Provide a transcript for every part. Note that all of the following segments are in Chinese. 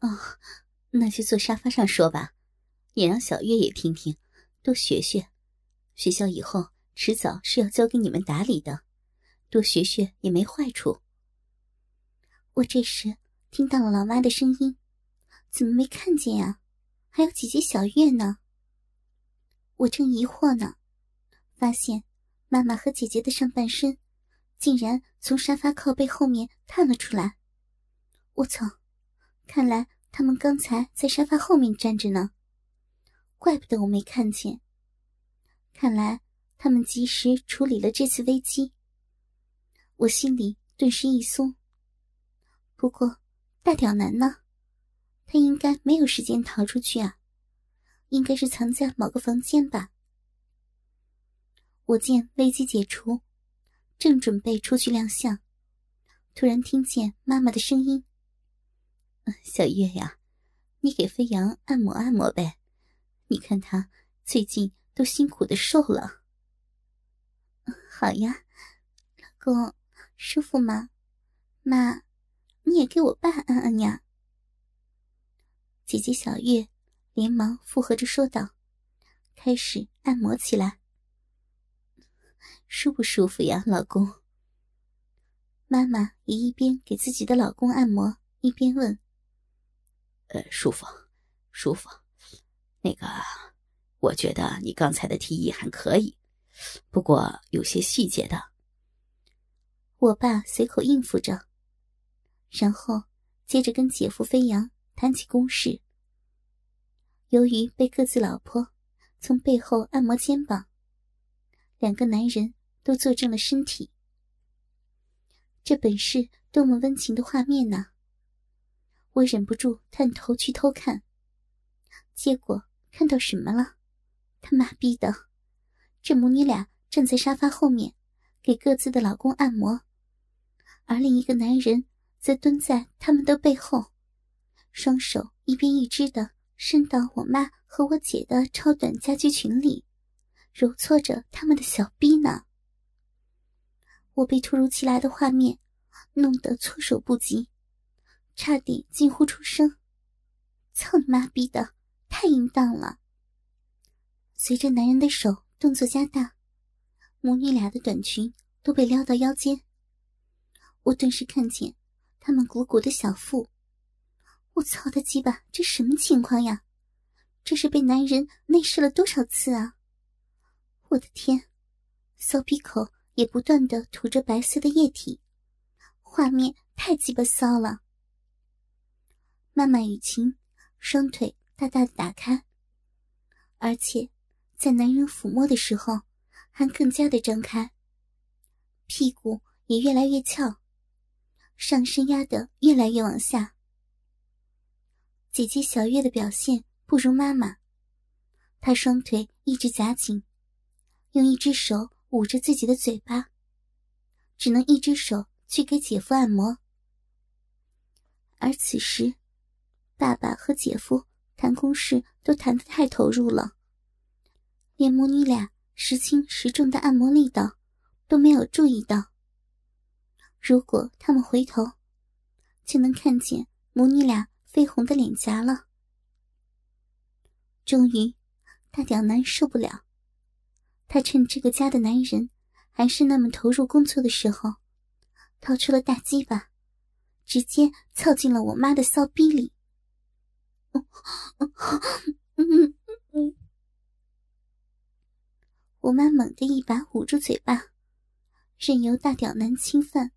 哦，那就坐沙发上说吧，也让小月也听听，多学学。学校以后迟早是要交给你们打理的，多学学也没坏处。我这时听到了老妈的声音，怎么没看见呀？还有姐姐小月呢。我正疑惑呢，发现妈妈和姐姐的上半身竟然从沙发靠背后面探了出来。我操！看来他们刚才在沙发后面站着呢，怪不得我没看见。看来他们及时处理了这次危机，我心里顿时一松。不过，大屌男呢？他应该没有时间逃出去啊，应该是藏在某个房间吧。我见危机解除，正准备出去亮相，突然听见妈妈的声音：“小月呀，你给飞扬按摩按摩呗，你看他最近都辛苦的瘦了。”“好呀，老公，舒服吗？妈。”你也给我爸按按呀！姐姐小月连忙附和着说道，开始按摩起来。舒不舒服呀，老公？妈妈也一边给自己的老公按摩，一边问：“呃，舒服，舒服。那个，我觉得你刚才的提议还可以，不过有些细节的。”我爸随口应付着。然后，接着跟姐夫飞扬谈起公事。由于被各自老婆从背后按摩肩膀，两个男人都坐正了身体。这本是多么温情的画面呢！我忍不住探头去偷看，结果看到什么了？他妈逼的，这母女俩站在沙发后面，给各自的老公按摩，而另一个男人。则蹲在他们的背后，双手一边一只的伸到我妈和我姐的超短家居裙里，揉搓着他们的小逼呢。我被突如其来的画面弄得措手不及，差点惊呼出声：“操你妈逼的，太淫荡了！”随着男人的手动作加大，母女俩的短裙都被撩到腰间，我顿时看见。他们鼓鼓的小腹，我操的鸡巴，这什么情况呀？这是被男人内射了多少次啊？我的天，骚逼口也不断的吐着白色的液体，画面太鸡巴骚了。妈妈雨晴双腿大大的打开，而且在男人抚摸的时候还更加的张开，屁股也越来越翘。上身压得越来越往下。姐姐小月的表现不如妈妈，她双腿一直夹紧，用一只手捂着自己的嘴巴，只能一只手去给姐夫按摩。而此时，爸爸和姐夫谈公事都谈得太投入了，连母女俩时轻时重的按摩力道都没有注意到。如果他们回头，就能看见母女俩绯红的脸颊了。终于，大屌男受不了，他趁这个家的男人还是那么投入工作的时候，掏出了大鸡巴，直接凑进了我妈的骚逼里。我妈猛地一把捂住嘴巴，任由大屌男侵犯。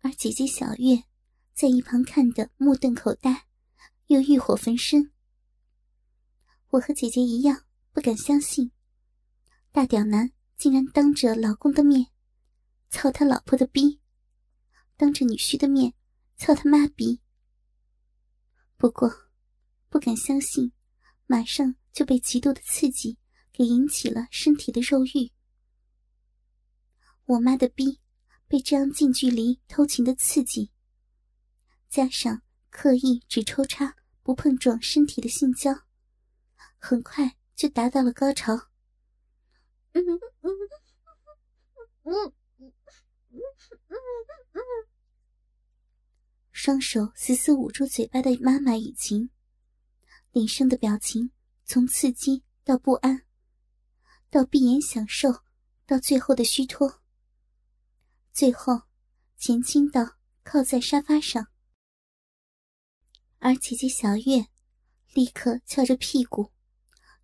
而姐姐小月在一旁看得目瞪口呆，又欲火焚身。我和姐姐一样不敢相信，大屌男竟然当着老公的面操他老婆的逼，当着女婿的面操他妈逼。不过，不敢相信，马上就被极度的刺激给引起了身体的肉欲。我妈的逼。被这样近距离偷情的刺激，加上刻意只抽插不碰撞身体的性交，很快就达到了高潮。嗯嗯嗯嗯嗯嗯双手死死捂住嘴巴的妈妈雨晴，脸上的表情从刺激到不安，到闭眼享受，到最后的虚脱，最后前倾到靠在沙发上，而姐姐小月立刻翘着屁股，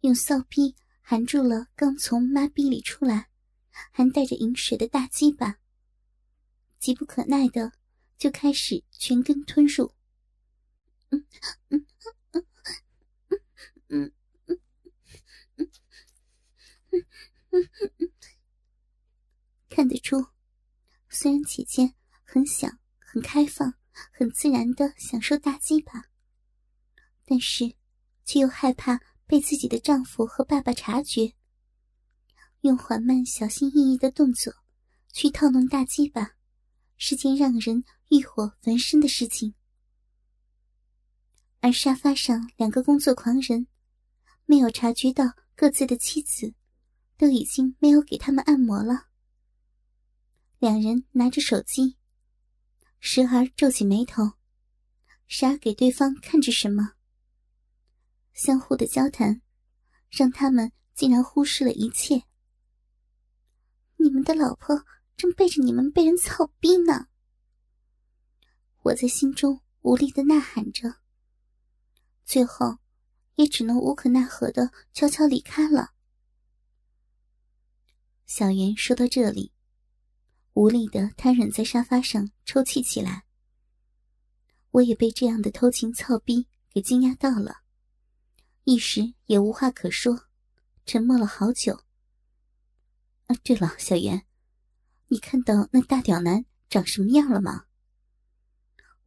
用骚逼含住了刚从妈逼里出来。还带着饮水的大鸡巴，急不可耐的就开始全根吞入。嗯看得出，虽然姐姐很想、很开放、很自然的享受大鸡巴，但是却又害怕被自己的丈夫和爸爸察觉。用缓慢、小心翼翼的动作去套弄大鸡巴，是件让人欲火焚身的事情。而沙发上两个工作狂人，没有察觉到各自的妻子都已经没有给他们按摩了。两人拿着手机，时而皱起眉头，时而给对方看着什么。相互的交谈，让他们竟然忽视了一切。你们的老婆正背着你们被人操逼呢！我在心中无力的呐喊着，最后也只能无可奈何的悄悄离开了。小袁说到这里，无力的瘫软在沙发上抽泣起来。我也被这样的偷情操逼给惊讶到了，一时也无话可说，沉默了好久。啊，对了，小袁，你看到那大屌男长什么样了吗？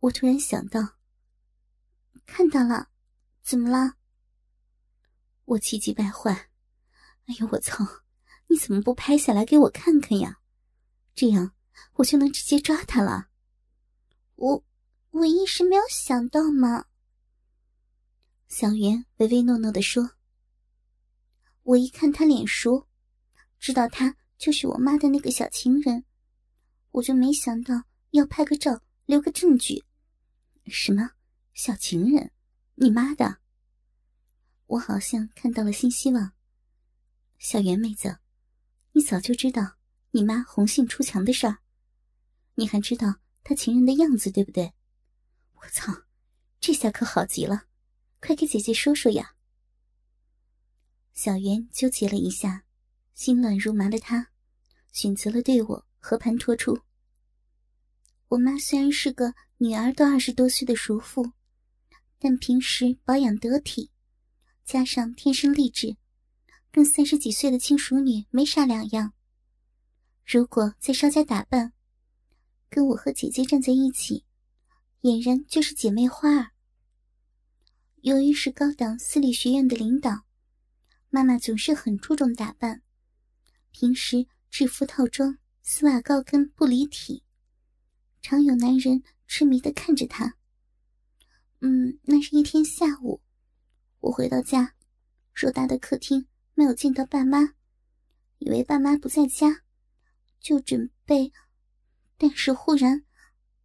我突然想到，看到了，怎么了？我气急败坏，哎呦我操！你怎么不拍下来给我看看呀？这样我就能直接抓他了。我我一时没有想到嘛。小袁唯唯诺诺的说：“我一看他脸熟。”知道他就是我妈的那个小情人，我就没想到要拍个照留个证据。什么小情人？你妈的！我好像看到了新希望。小袁妹子，你早就知道你妈红杏出墙的事儿，你还知道她情人的样子，对不对？我操，这下可好极了，快给姐姐说说呀！小袁纠结了一下。心乱如麻的他，选择了对我和盘托出。我妈虽然是个女儿都二十多岁的熟妇，但平时保养得体，加上天生丽质，跟三十几岁的轻熟女没啥两样。如果再稍加打扮，跟我和姐姐站在一起，俨然就是姐妹花儿。由于是高档私立学院的领导，妈妈总是很注重打扮。平时制服套装、丝袜高跟不离体，常有男人痴迷的看着她。嗯，那是一天下午，我回到家，偌大的客厅没有见到爸妈，以为爸妈不在家，就准备，但是忽然，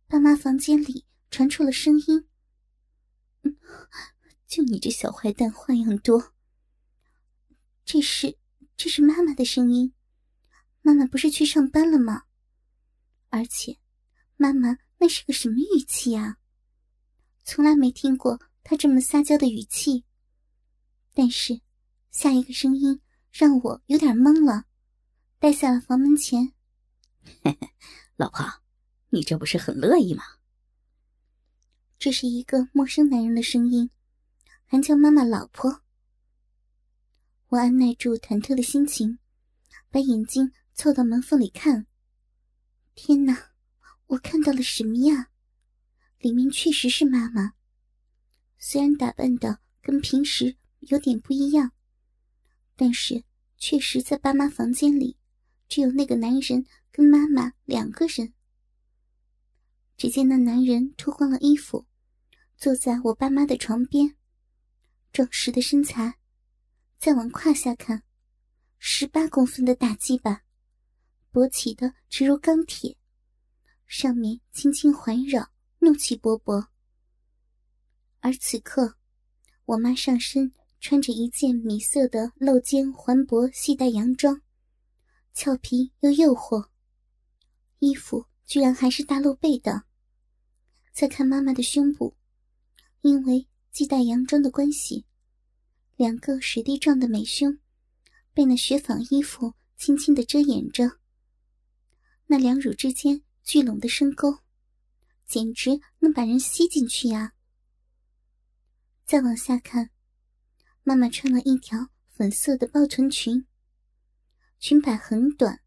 爸妈房间里传出了声音。就你这小坏蛋，花样多。这是，这是妈妈的声音。妈妈不是去上班了吗？而且，妈妈那是个什么语气呀？从来没听过她这么撒娇的语气。但是，下一个声音让我有点懵了，待在了房门前。嘿嘿，老婆，你这不是很乐意吗？这是一个陌生男人的声音，还叫妈妈老婆。我按耐住忐忑的心情，把眼睛。凑到门缝里看，天哪！我看到了什么呀？里面确实是妈妈，虽然打扮的跟平时有点不一样，但是确实在爸妈房间里，只有那个男人跟妈妈两个人。只见那男人脱光了衣服，坐在我爸妈的床边，壮实的身材，再往胯下看，十八公分的大鸡巴。勃起的直如钢铁，上面轻轻环绕，怒气勃勃。而此刻，我妈上身穿着一件米色的露肩环脖细带洋装，俏皮又诱惑，衣服居然还是大露背的。再看妈妈的胸部，因为系带洋装的关系，两个水滴状的美胸被那雪纺衣服轻轻的遮掩着。那两乳之间聚拢的深沟，简直能把人吸进去呀！再往下看，妈妈穿了一条粉色的包臀裙，裙摆很短，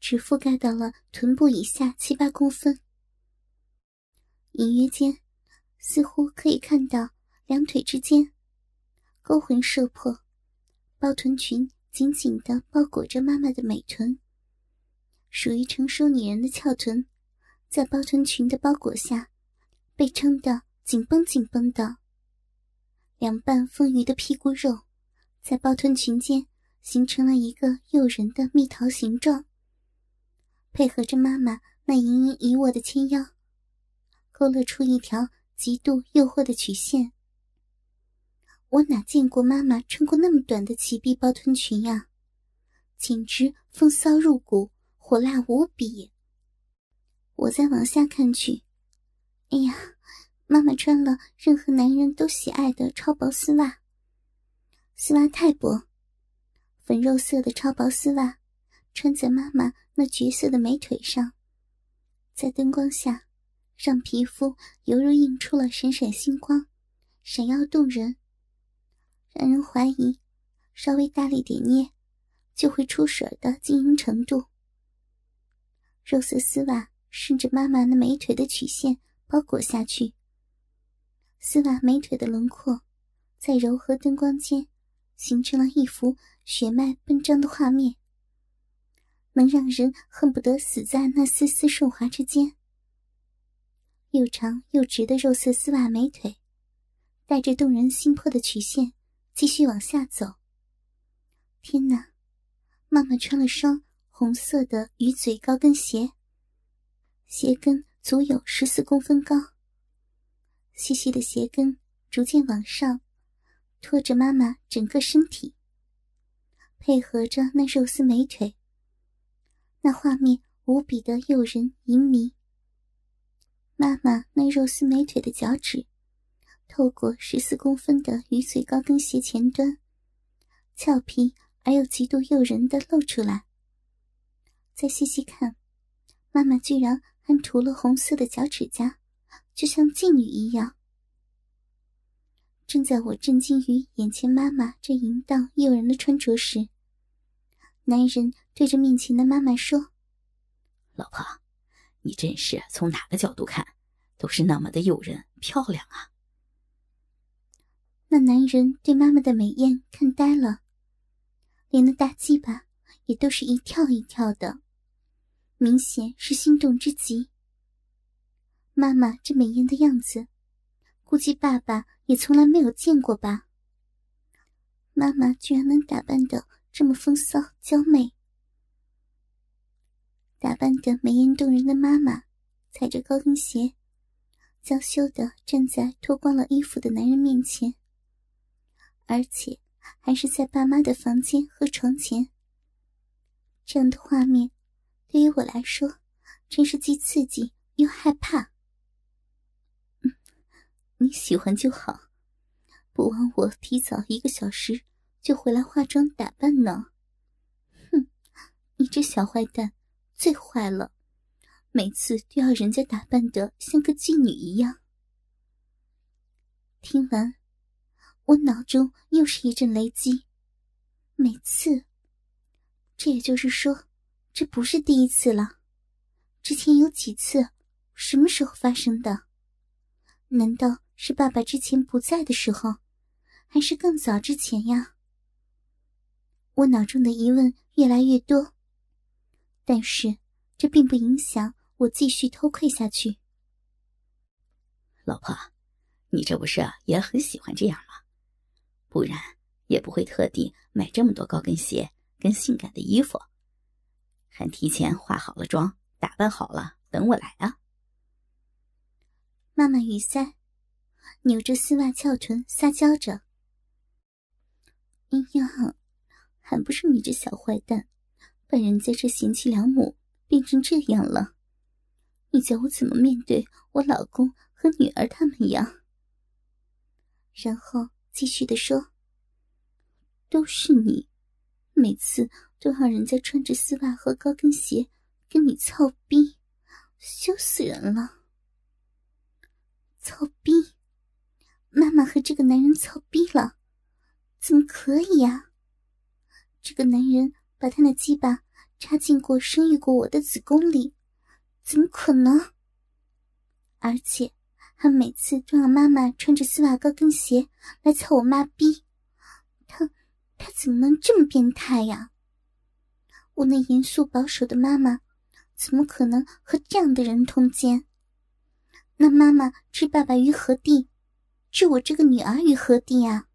只覆盖到了臀部以下七八公分，隐约间似乎可以看到两腿之间勾魂摄魄，包臀裙紧紧的包裹着妈妈的美臀，属于成熟女人的翘臀，在包臀裙的包裹下被撑得紧绷紧绷的。两半丰腴的屁股肉，在包臀裙间形成了一个诱人的蜜桃形状，配合着妈妈那盈盈一握的纤腰，勾勒出一条极度诱惑的曲线。我哪见过妈妈穿过那么短的齐臂包臀裙呀，简直风骚入骨，火辣无比。我再往下看去，哎呀！妈妈穿了任何男人都喜爱的超薄丝袜，丝袜太薄，粉肉色的超薄丝袜穿在妈妈那绝色的美腿上，在灯光下，让皮肤犹如映出了闪闪星光，闪耀动人，让人怀疑稍微大力点捏就会出水的晶莹程度。肉色丝袜顺着妈妈那美腿的曲线包裹下去。丝袜美腿的轮廓，在柔和灯光间，形成了一幅血脉奔张的画面，能让人恨不得死在那丝丝顺滑之间。又长又直的肉色丝袜美腿，带着动人心魄的曲线，继续往下走。天哪，妈妈穿了双红色的鱼嘴高跟鞋，鞋跟足有十四公分高。细细的鞋跟逐渐往上，拖着妈妈整个身体，配合着那肉丝美腿，那画面无比的诱人淫迷。妈妈那肉丝美腿的脚趾，透过十四公分的鱼嘴高跟鞋前端，俏皮而又极度诱人的露出来。再细细看，妈妈居然还涂了红色的脚趾甲。就像妓女一样。正在我震惊于眼前妈妈这淫荡诱人的穿着时，男人对着面前的妈妈说：“老婆，你真是从哪个角度看，都是那么的诱人漂亮啊！”那男人对妈妈的美艳看呆了，连那大鸡巴也都是一跳一跳的，明显是心动之极。妈妈这美艳的样子，估计爸爸也从来没有见过吧。妈妈居然能打扮的这么风骚娇媚，打扮的美艳动人的妈妈，踩着高跟鞋，娇羞的站在脱光了衣服的男人面前，而且还是在爸妈的房间和床前。这样的画面，对于我来说，真是既刺激又害怕。你喜欢就好，不枉我提早一个小时就回来化妆打扮呢。哼，你这小坏蛋，最坏了，每次都要人家打扮的像个妓女一样。听完，我脑中又是一阵雷击。每次，这也就是说，这不是第一次了。之前有几次，什么时候发生的？难道？是爸爸之前不在的时候，还是更早之前呀？我脑中的疑问越来越多，但是这并不影响我继续偷窥下去。老婆，你这不是也很喜欢这样吗？不然也不会特地买这么多高跟鞋跟性感的衣服，还提前化好了妆、打扮好了等我来啊。妈妈雨塞，扭着丝袜翘臀撒娇着：“哎呀，还不是你这小坏蛋，把人家这贤妻良母变成这样了！你叫我怎么面对我老公和女儿他们呀？”然后继续的说：“都是你，每次都让人家穿着丝袜和高跟鞋跟你操逼，羞死人了！操逼！妈妈和这个男人操逼了，怎么可以呀？这个男人把他那鸡巴插进过、生育过我的子宫里，怎么可能？而且……”他每次都让妈妈穿着丝袜高跟鞋来操我妈逼，他他怎么能这么变态呀？我那严肃保守的妈妈，怎么可能和这样的人通奸？那妈妈置爸爸于何地？置我这个女儿于何地啊？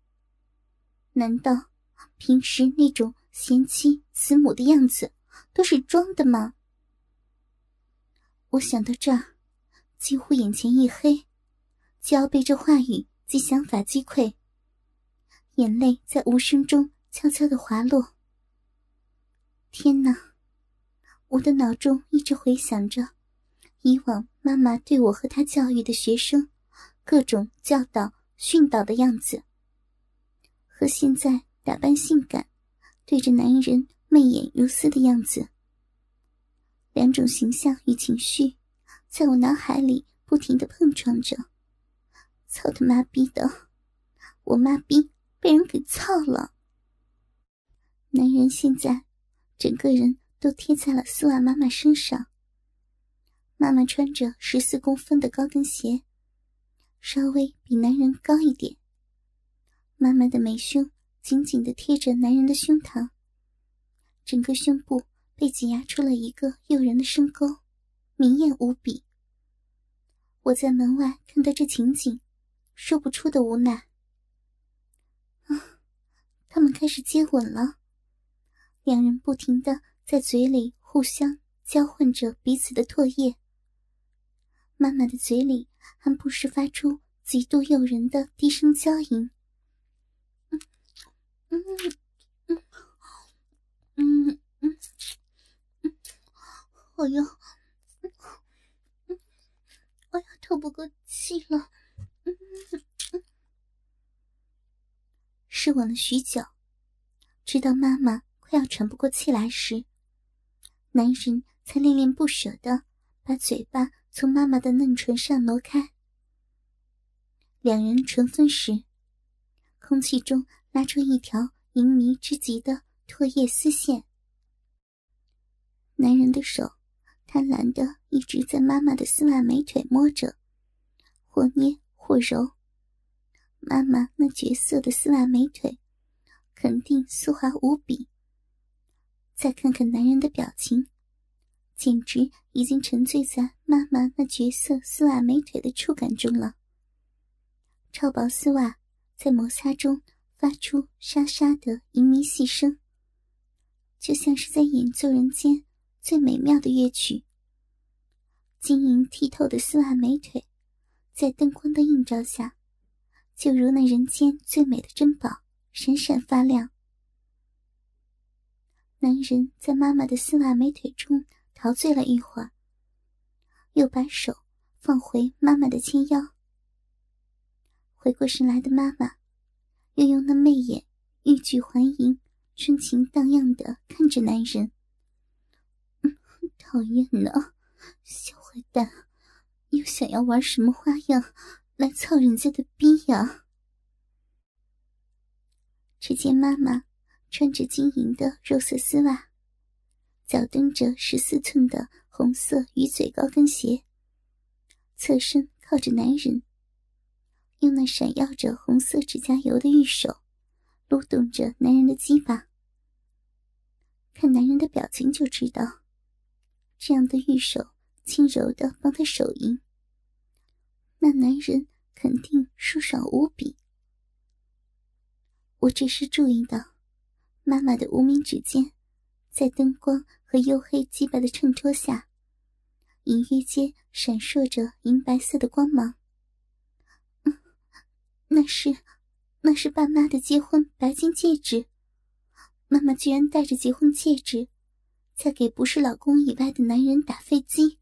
难道平时那种贤妻慈母的样子都是装的吗？我想到这儿，几乎眼前一黑。就要被这话语及想法击溃，眼泪在无声中悄悄的滑落。天哪！我的脑中一直回想着以往妈妈对我和她教育的学生各种教导训导的样子，和现在打扮性感对着男人媚眼如丝的样子，两种形象与情绪在我脑海里不停的碰撞着。操他妈逼的！我妈逼被人给操了。男人现在整个人都贴在了丝袜妈妈身上。妈妈穿着十四公分的高跟鞋，稍微比男人高一点。妈妈的美胸紧紧的贴着男人的胸膛，整个胸部被挤压出了一个诱人的深沟，明艳无比。我在门外看到这情景。说不出的无奈。啊，他们开始接吻了，两人不停的在嘴里互相交换着彼此的唾液。妈妈的嘴里还不时发出极度诱人的低声娇吟。嗯嗯嗯嗯嗯嗯，哎呀，哎呀，透不过气了。试吻了许久，直到妈妈快要喘不过气来时，男人才恋恋不舍的把嘴巴从妈妈的嫩唇上挪开。两人唇分时，空气中拉出一条淫迷之极的唾液丝线。男人的手贪婪的一直在妈妈的丝袜美腿摸着，或捏。或揉，妈妈那绝色的丝袜美腿，肯定丝滑无比。再看看男人的表情，简直已经沉醉在妈妈那绝色丝袜美腿的触感中了。超薄丝袜在摩擦中发出沙沙的淫靡细声，就像是在演奏人间最美妙的乐曲。晶莹剔透的丝袜美腿。在灯光的映照下，就如那人间最美的珍宝，闪闪发亮。男人在妈妈的丝袜美腿中陶醉了一会儿，又把手放回妈妈的纤腰。回过神来的妈妈，又用那媚眼欲拒还迎、春情荡漾的看着男人。讨厌呢，小坏蛋！又想要玩什么花样来操人家的逼呀？只见妈妈穿着晶莹的肉色丝袜，脚蹬着十四寸的红色鱼嘴高跟鞋，侧身靠着男人，用那闪耀着红色指甲油的玉手撸动着男人的鸡巴。看男人的表情就知道，这样的玉手。轻柔的帮他手淫，那男人肯定舒爽无比。我只是注意到，妈妈的无名指尖，在灯光和黝黑洁白的衬托下，隐约间闪烁着银白色的光芒。那是，那是爸妈的结婚白金戒指。妈妈居然带着结婚戒指，在给不是老公以外的男人打飞机。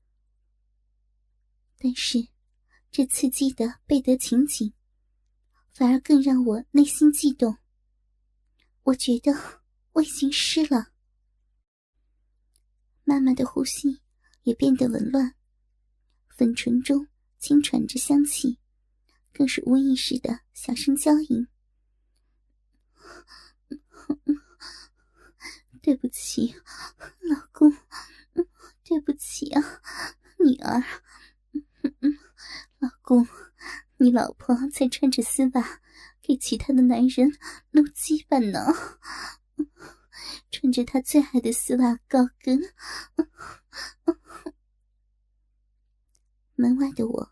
但是，这刺激的背德情景，反而更让我内心悸动。我觉得我已经湿了。妈妈的呼吸也变得紊乱，粉唇中轻喘着香气，更是无意识的小声娇吟。对不起，老公，对不起啊，女儿。老公，你老婆在穿着丝袜给其他的男人露鸡巴呢，穿着她最爱的丝袜高跟。门外的我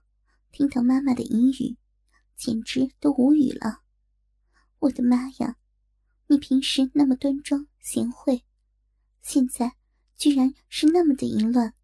听到妈妈的淫语，简直都无语了。我的妈呀！你平时那么端庄贤惠，现在居然是那么的淫乱。